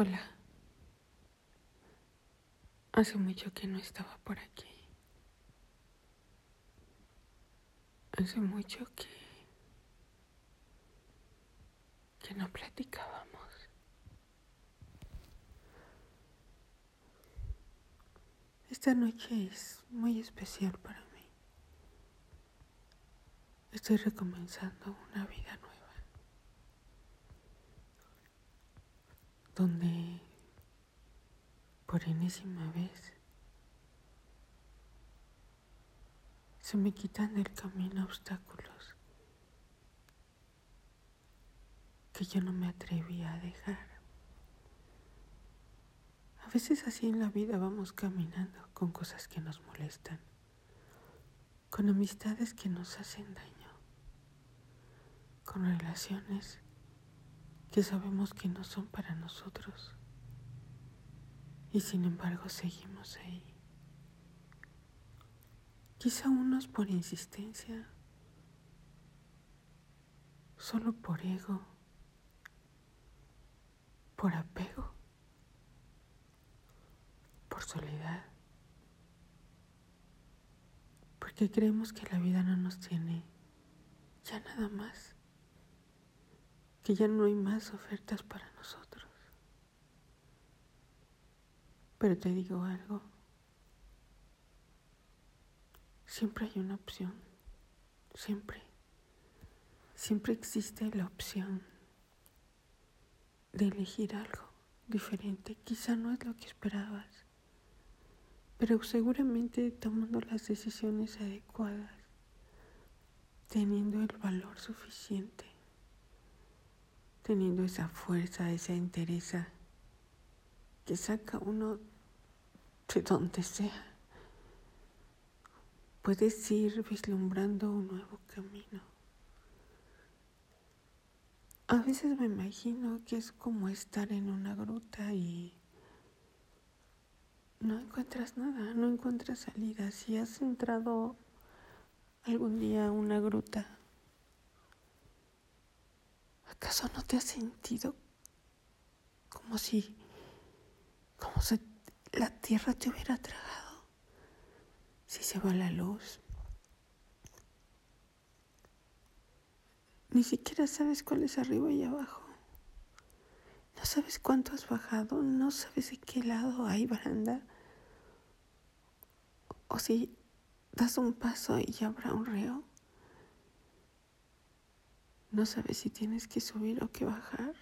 Hola. Hace mucho que no estaba por aquí. Hace mucho que que no platicábamos. Esta noche es muy especial para mí. Estoy recomenzando una vida nueva. Donde por enésima vez se me quitan del camino obstáculos que yo no me atrevía a dejar. A veces así en la vida vamos caminando con cosas que nos molestan, con amistades que nos hacen daño, con relaciones que sabemos que no son para nosotros. Y sin embargo seguimos ahí. Quizá unos por insistencia, solo por ego, por apego, por soledad, porque creemos que la vida no nos tiene ya nada más que ya no hay más ofertas para nosotros. Pero te digo algo, siempre hay una opción, siempre, siempre existe la opción de elegir algo diferente. Quizá no es lo que esperabas, pero seguramente tomando las decisiones adecuadas, teniendo el valor suficiente teniendo esa fuerza, esa entereza que saca uno de donde sea. Puedes ir vislumbrando un nuevo camino. A veces me imagino que es como estar en una gruta y no encuentras nada, no encuentras salida. Si has entrado algún día a una gruta, ¿Acaso no te has sentido como si, como si la tierra te hubiera tragado? Si se va la luz. Ni siquiera sabes cuál es arriba y abajo. No sabes cuánto has bajado, no sabes de qué lado hay baranda. O si das un paso y habrá un río. No sabes si tienes que subir o que bajar,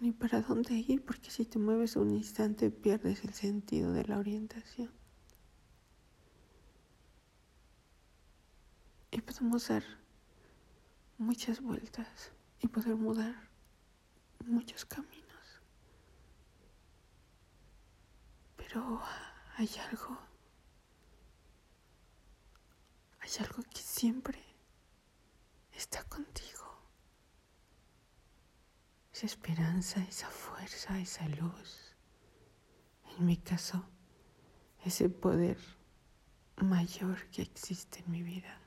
ni para dónde ir, porque si te mueves un instante pierdes el sentido de la orientación. Y podemos dar muchas vueltas y poder mudar muchos caminos. Pero hay algo, hay algo que siempre está contigo. Esa esperanza, esa fuerza, esa luz. En mi caso, ese poder mayor que existe en mi vida,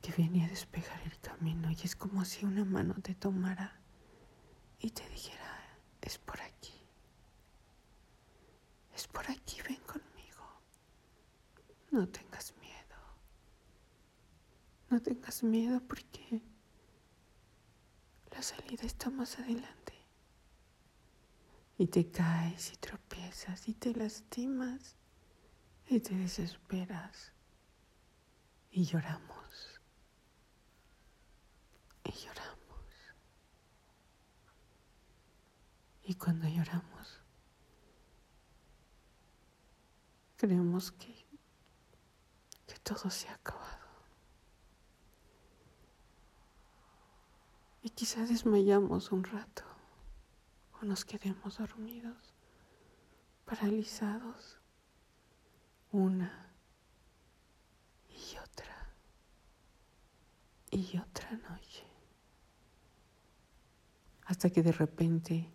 que viene a despejar el camino y es como si una mano te tomara y te dijera, es por aquí, es por aquí, ven conmigo, no miedo. No tengas miedo porque la salida está más adelante. Y te caes y tropiezas y te lastimas y te desesperas y lloramos. Y lloramos. Y cuando lloramos, creemos que, que todo se ha acabado. Y quizá desmayamos un rato o nos quedemos dormidos, paralizados, una y otra y otra noche. Hasta que de repente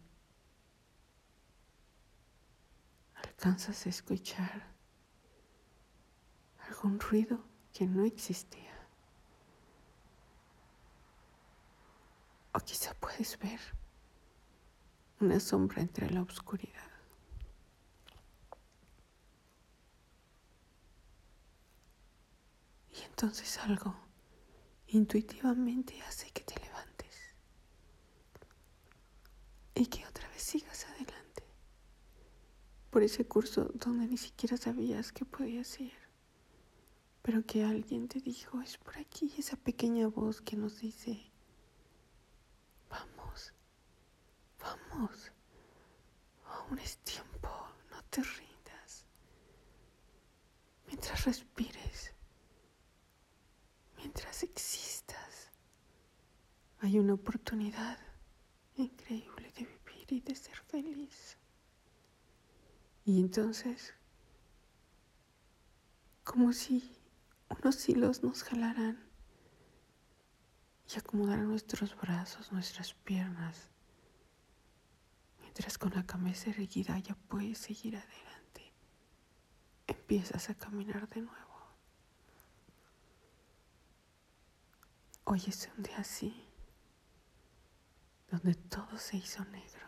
alcanzas a escuchar algún ruido que no existía. O quizá puedes ver una sombra entre la oscuridad. Y entonces algo intuitivamente hace que te levantes y que otra vez sigas adelante por ese curso donde ni siquiera sabías que podías ir, pero que alguien te dijo, es por aquí esa pequeña voz que nos dice, vamos, aún es tiempo, no te rindas, mientras respires, mientras existas, hay una oportunidad increíble de vivir y de ser feliz. Y entonces, como si unos hilos nos jalaran y acomodaran nuestros brazos, nuestras piernas, mientras con la cabeza erguida ya puedes seguir adelante, empiezas a caminar de nuevo. Hoy es un día así, donde todo se hizo negro.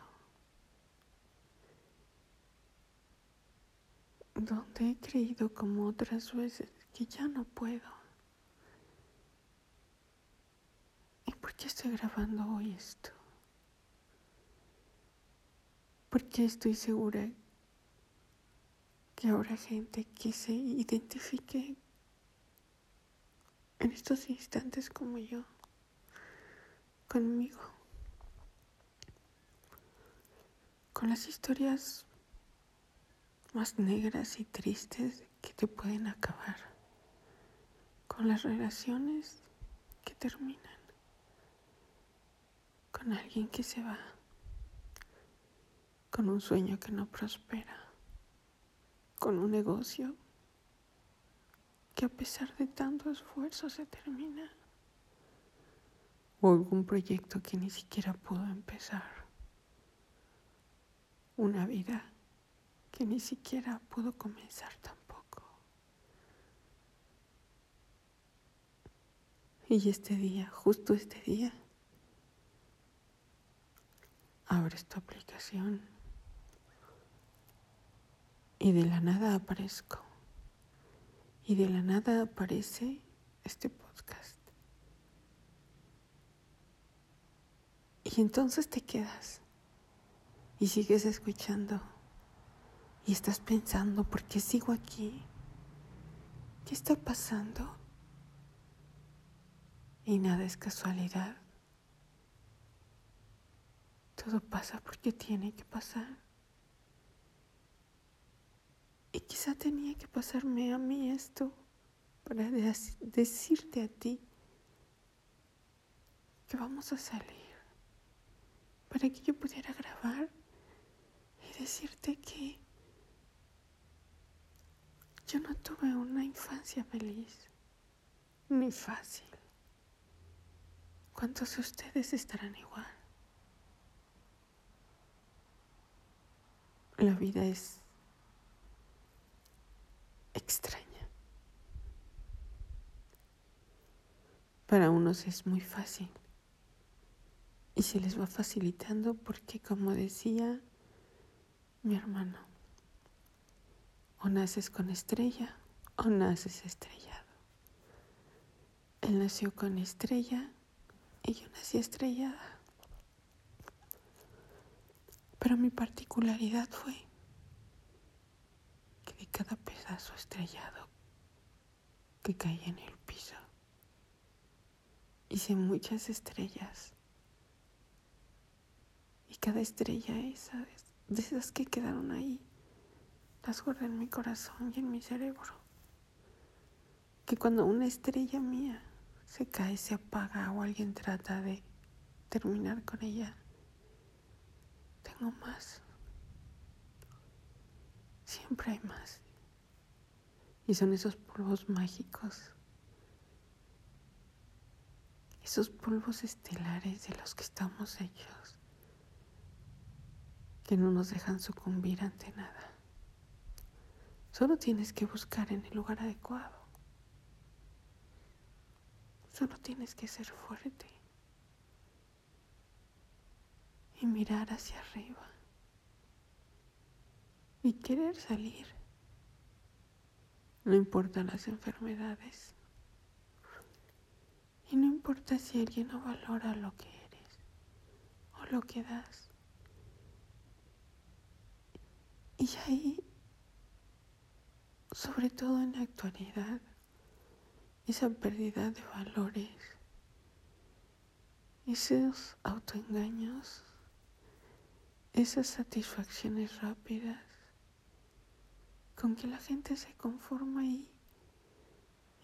donde he creído como otras veces que ya no puedo. ¿Y por qué estoy grabando hoy esto? Porque estoy segura que habrá gente que se identifique en estos instantes como yo, conmigo, con las historias más negras y tristes que te pueden acabar, con las relaciones que terminan, con alguien que se va, con un sueño que no prospera, con un negocio que a pesar de tanto esfuerzo se termina, o algún proyecto que ni siquiera pudo empezar, una vida que ni siquiera pudo comenzar tampoco. Y este día, justo este día, abres tu aplicación y de la nada aparezco. Y de la nada aparece este podcast. Y entonces te quedas y sigues escuchando y estás pensando, ¿por qué sigo aquí? ¿Qué está pasando? Y nada es casualidad. Todo pasa porque tiene que pasar. Y quizá tenía que pasarme a mí esto para decirte a ti que vamos a salir, para que yo pudiera grabar y decirte que yo no tuve una infancia feliz, ni fácil. ¿Cuántos de ustedes estarán igual? La vida es extraña. Para unos es muy fácil y se les va facilitando porque, como decía mi hermano, o naces con estrella o naces estrellado. Él nació con estrella y yo nací estrellada. Pero mi particularidad fue cada pedazo estrellado que caía en el piso, hice muchas estrellas. Y cada estrella esa, de esas que quedaron ahí, las guardé en mi corazón y en mi cerebro. Que cuando una estrella mía se cae, se apaga o alguien trata de terminar con ella, tengo más. Siempre hay más. Y son esos polvos mágicos, esos polvos estelares de los que estamos hechos, que no nos dejan sucumbir ante nada. Solo tienes que buscar en el lugar adecuado. Solo tienes que ser fuerte. Y mirar hacia arriba y querer salir. No importan las enfermedades. Y no importa si alguien no valora lo que eres o lo que das. Y ahí, sobre todo en la actualidad, esa pérdida de valores, esos autoengaños, esas satisfacciones rápidas, con que la gente se conforma y,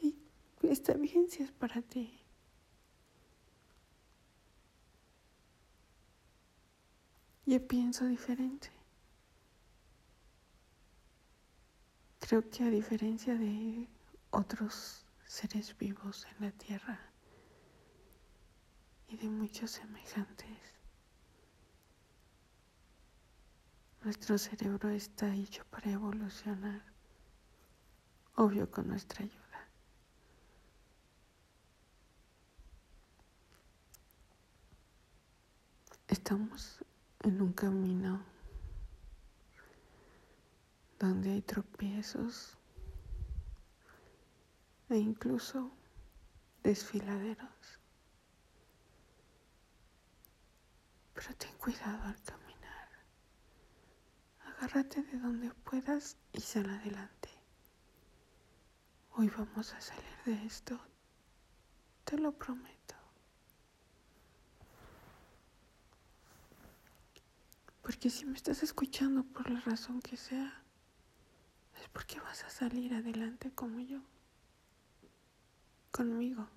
y está bien es para ti. Yo pienso diferente. Creo que a diferencia de otros seres vivos en la tierra y de muchos semejantes, nuestro cerebro está hecho para evolucionar, obvio con nuestra ayuda. Estamos en un camino donde hay tropiezos e incluso desfiladeros. Pero ten cuidado al caminar. Agárrate de donde puedas y sal adelante. Hoy vamos a salir de esto. Te lo prometo. Porque si me estás escuchando por la razón que sea, es porque vas a salir adelante como yo, conmigo.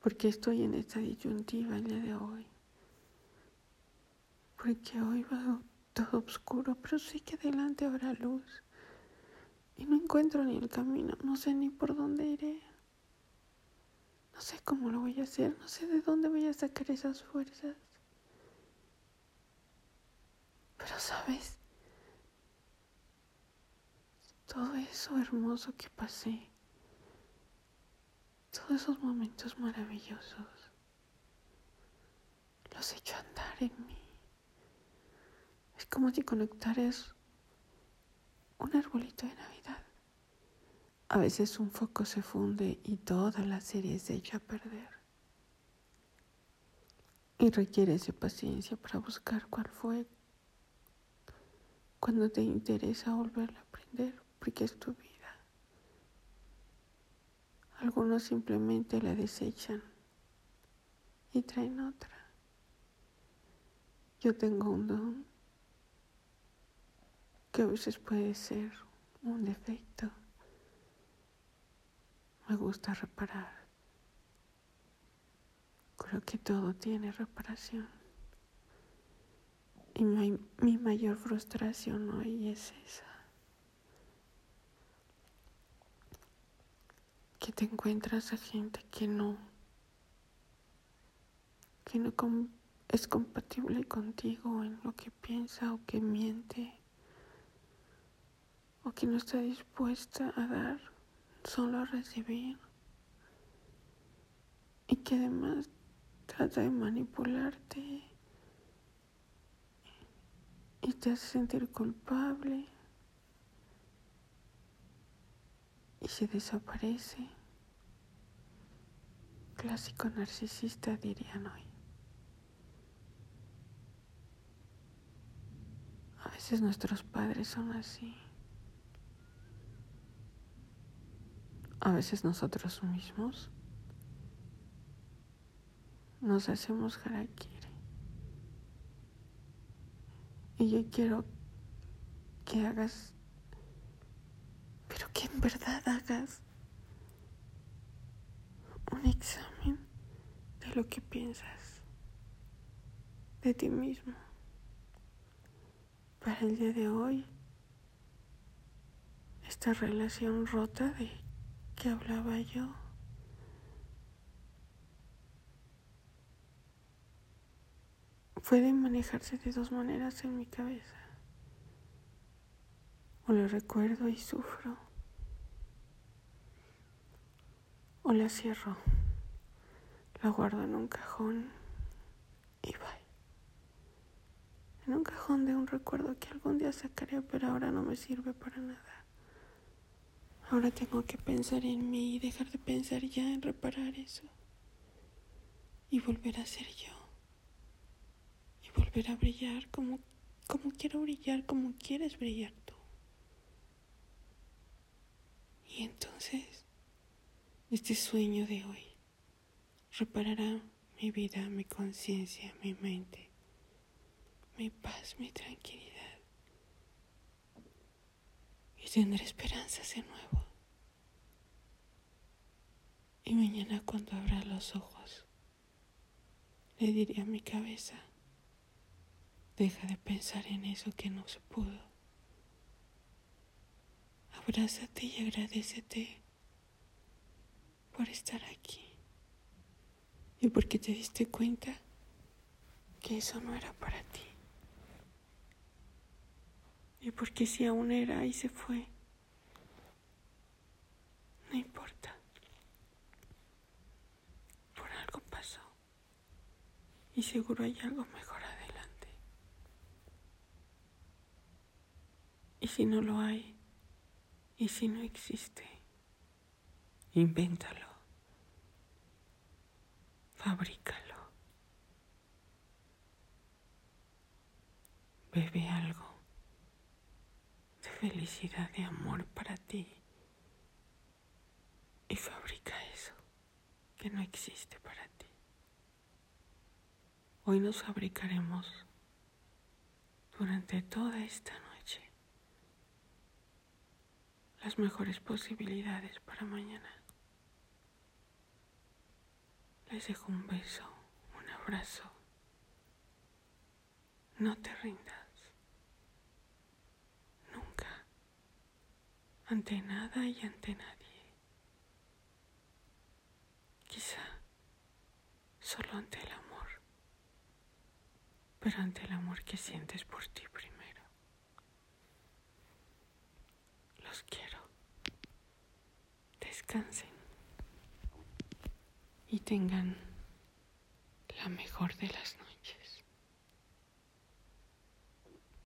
Porque estoy en esta disyuntiva el día de hoy. Porque hoy va todo oscuro, pero sí que adelante habrá luz. Y no encuentro ni el camino, no sé ni por dónde iré. No sé cómo lo voy a hacer, no sé de dónde voy a sacar esas fuerzas. Pero sabes, todo eso hermoso que pasé, todos esos momentos maravillosos, los he hecho andar en mí. Es como si conectaras un arbolito de Navidad. A veces un foco se funde y toda la serie se echa a perder. Y requiere de paciencia para buscar cuál fue cuando te interesa volverla a aprender porque es tu vida. Algunos simplemente la desechan y traen otra. Yo tengo un don que a veces puede ser un defecto. Me gusta reparar. Creo que todo tiene reparación. Y mi, mayor frustración hoy es esa. Que te encuentras a gente que no, que no es compatible contigo en lo que piensa o que miente o que no está dispuesta a dar, solo a recibir y que además trata de manipularte y te hace sentir culpable y se desaparece. Clásico narcisista dirían hoy. A veces nuestros padres son así. A veces nosotros mismos nos hacemos harakiri. Y yo quiero que hagas, pero que en verdad hagas un examen de lo que piensas de ti mismo. Para el día de hoy, esta relación rota de que hablaba yo. puede manejarse de dos maneras en mi cabeza. O la recuerdo y sufro. O la cierro. La guardo en un cajón y bye. en un cajón de un recuerdo que algún día sacaré, pero ahora no me sirve para nada. Ahora tengo que pensar en mí y dejar de pensar ya en reparar eso. Y volver a ser yo. Y volver a brillar como, como quiero brillar, como quieres brillar tú. Y entonces, este sueño de hoy reparará mi vida, mi conciencia, mi mente, mi paz, mi tranquilidad. Y tendré esperanzas de nuevo. Y mañana cuando abra los ojos, le diré a mi cabeza, deja de pensar en eso que no se pudo. Abrázate y agradecete por estar aquí y porque te diste cuenta que eso no era para ti. Y porque si aún era y se fue, no importa. Por algo pasó. Y seguro hay algo mejor adelante. Y si no lo hay, y si no existe, invéntalo. Fabrícalo. De felicidad, de amor para ti. Y fabrica eso que no existe para ti. Hoy nos fabricaremos durante toda esta noche las mejores posibilidades para mañana. Les dejo un beso, un abrazo. No te rindas. Ante nada y ante nadie. Quizá solo ante el amor. Pero ante el amor que sientes por ti primero. Los quiero. Descansen y tengan la mejor de las noches.